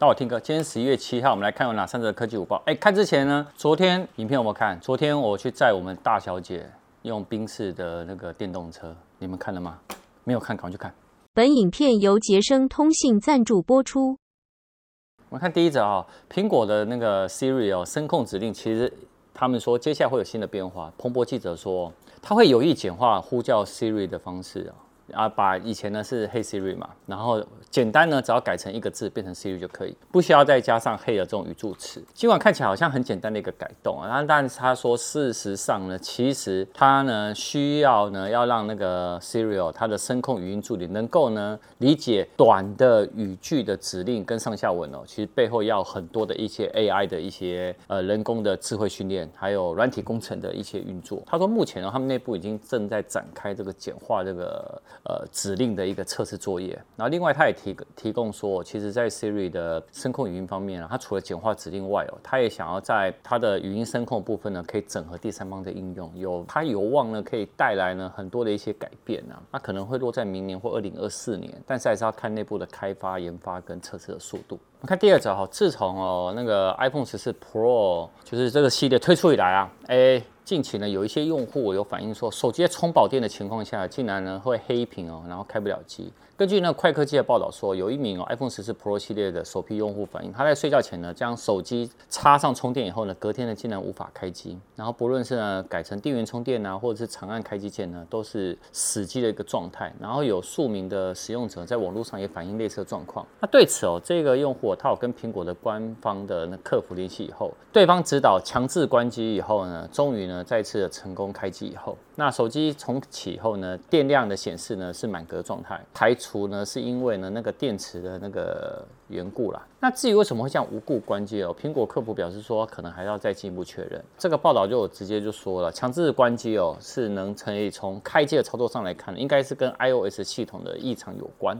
那我听歌。今天十一月七号，我们来看有哪三则科技午报。哎，看之前呢，昨天影片有没有看？昨天我去载我们大小姐用宾士的那个电动车，你们看了吗？没有看，赶快去看。本影片由杰生通信赞助播出。我们看第一则啊，苹果的那个 Siri 哦，声控指令，其实他们说接下来会有新的变化。彭博记者说，他会有意简化呼叫 Siri 的方式啊。啊，把以前呢是 Hey Siri 嘛，然后简单呢只要改成一个字变成 Siri 就可以，不需要再加上 Hey 的这种语助词。尽管看起来好像很简单的一个改动啊，但是他说事实上呢，其实他呢需要呢要让那个 Siri 它的声控语音助理能够呢理解短的语句的指令跟上下文哦，其实背后要很多的一些 AI 的一些呃人工的智慧训练，还有软体工程的一些运作。他说目前呢，他们内部已经正在展开这个简化这个。呃，指令的一个测试作业，然后另外他也提提供说，其实，在 Siri 的声控语音方面啊，它除了简化指令外哦，它也想要在它的语音声控部分呢，可以整合第三方的应用，有它有望呢，可以带来呢很多的一些改变啊，那可能会落在明年或二零二四年，但是还是要看内部的开发、研发跟测试的速度。我们看第二则哈，自从哦那个 iPhone 十四 Pro 就是这个系列推出以来啊，哎。近期呢，有一些用户有反映说，手机在充饱电的情况下，竟然呢会黑屏哦，然后开不了机。根据那快科技的报道说，有一名 iPhone 14 Pro 系列的首批用户反映，他在睡觉前呢将手机插上充电以后呢，隔天呢竟然无法开机。然后不论是呢改成电源充电啊，或者是长按开机键呢，都是死机的一个状态。然后有数名的使用者在网络上也反映类似的状况。那对此哦，这个用户他有跟苹果的官方的那客服联系以后，对方指导强制关机以后呢，终于呢再次的成功开机以后，那手机重启后呢，电量的显示呢是满格状态，排除。除呢，是因为呢那个电池的那个缘故啦。那至于为什么会这样无故关机哦？苹果客服表示说，可能还要再进一步确认。这个报道就直接就说了，强制关机哦，是能可以从开机的操作上来看，应该是跟 iOS 系统的异常有关。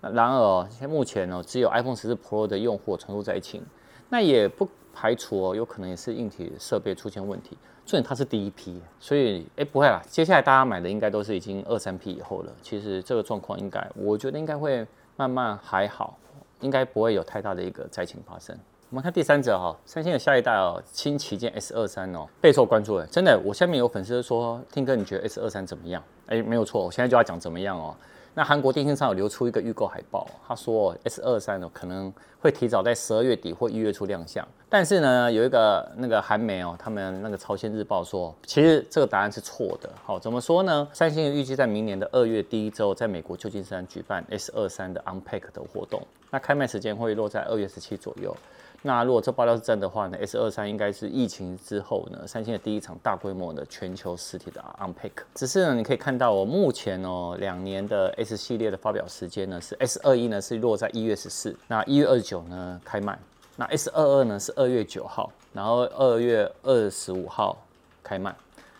然而，目前呢，只有 iPhone 14 Pro 的用户传出灾情，那也不排除哦，有可能也是硬体设备出现问题。虽然它是第一批，所以哎不会啦，接下来大家买的应该都是已经二三批以后了。其实这个状况应该，我觉得应该会慢慢还好，应该不会有太大的一个灾情发生。我们看第三者哈，三星的下一代哦，新旗舰 S 二三哦，备受关注哎，真的，我下面有粉丝说，听哥你觉得 S 二三怎么样？哎，没有错，我现在就要讲怎么样哦。那韩国电信上有流出一个预购海报，他说 S 二三呢可能会提早在十二月底或一月初亮相，但是呢，有一个那个韩媒哦，他们那个朝鲜日报说，其实这个答案是错的。好，怎么说呢？三星预计在明年的二月第一周，在美国旧金山举办 S 二三的 Unpack 的活动，那开卖时间会落在二月十七左右。那如果这爆料是真的话呢，S 二三应该是疫情之后呢，三星的第一场大规模的全球实体的 Unpack。只是呢，你可以看到我目前哦，两年的 S 系列的发表时间呢是 S 二一呢是落在一月十四，那一月二十九呢开卖，那 S 二二呢是二月九号，然后二月二十五号开卖。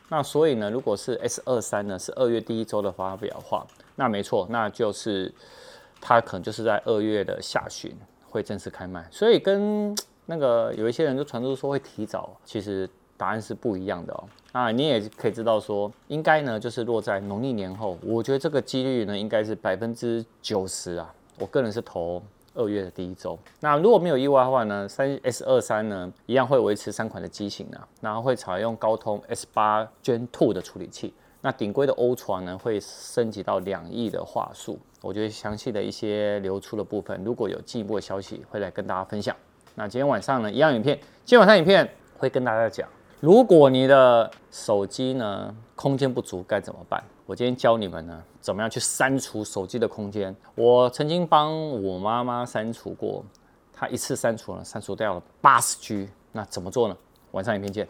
那所以呢，如果是 S 二三呢是二月第一周的发表的话，那没错，那就是它可能就是在二月的下旬。会正式开卖，所以跟 那个有一些人就传出说会提早，其实答案是不一样的哦。那你也可以知道说，应该呢就是落在农历年后，我觉得这个几率呢应该是百分之九十啊。我个人是投二月的第一周。那如果没有意外的话呢，三 S 二三呢一样会维持三款的机型啊，然后会采用高通 S 八 Gen Two 的处理器。那顶规的 Ultra 呢会升级到两亿的话术。我觉得详细的一些流出的部分，如果有进一步的消息，会来跟大家分享。那今天晚上呢，一样影片，今天晚上影片会跟大家讲，如果你的手机呢空间不足该怎么办？我今天教你们呢，怎么样去删除手机的空间。我曾经帮我妈妈删除过，她一次删除了删除掉了八十 G。那怎么做呢？晚上影片见。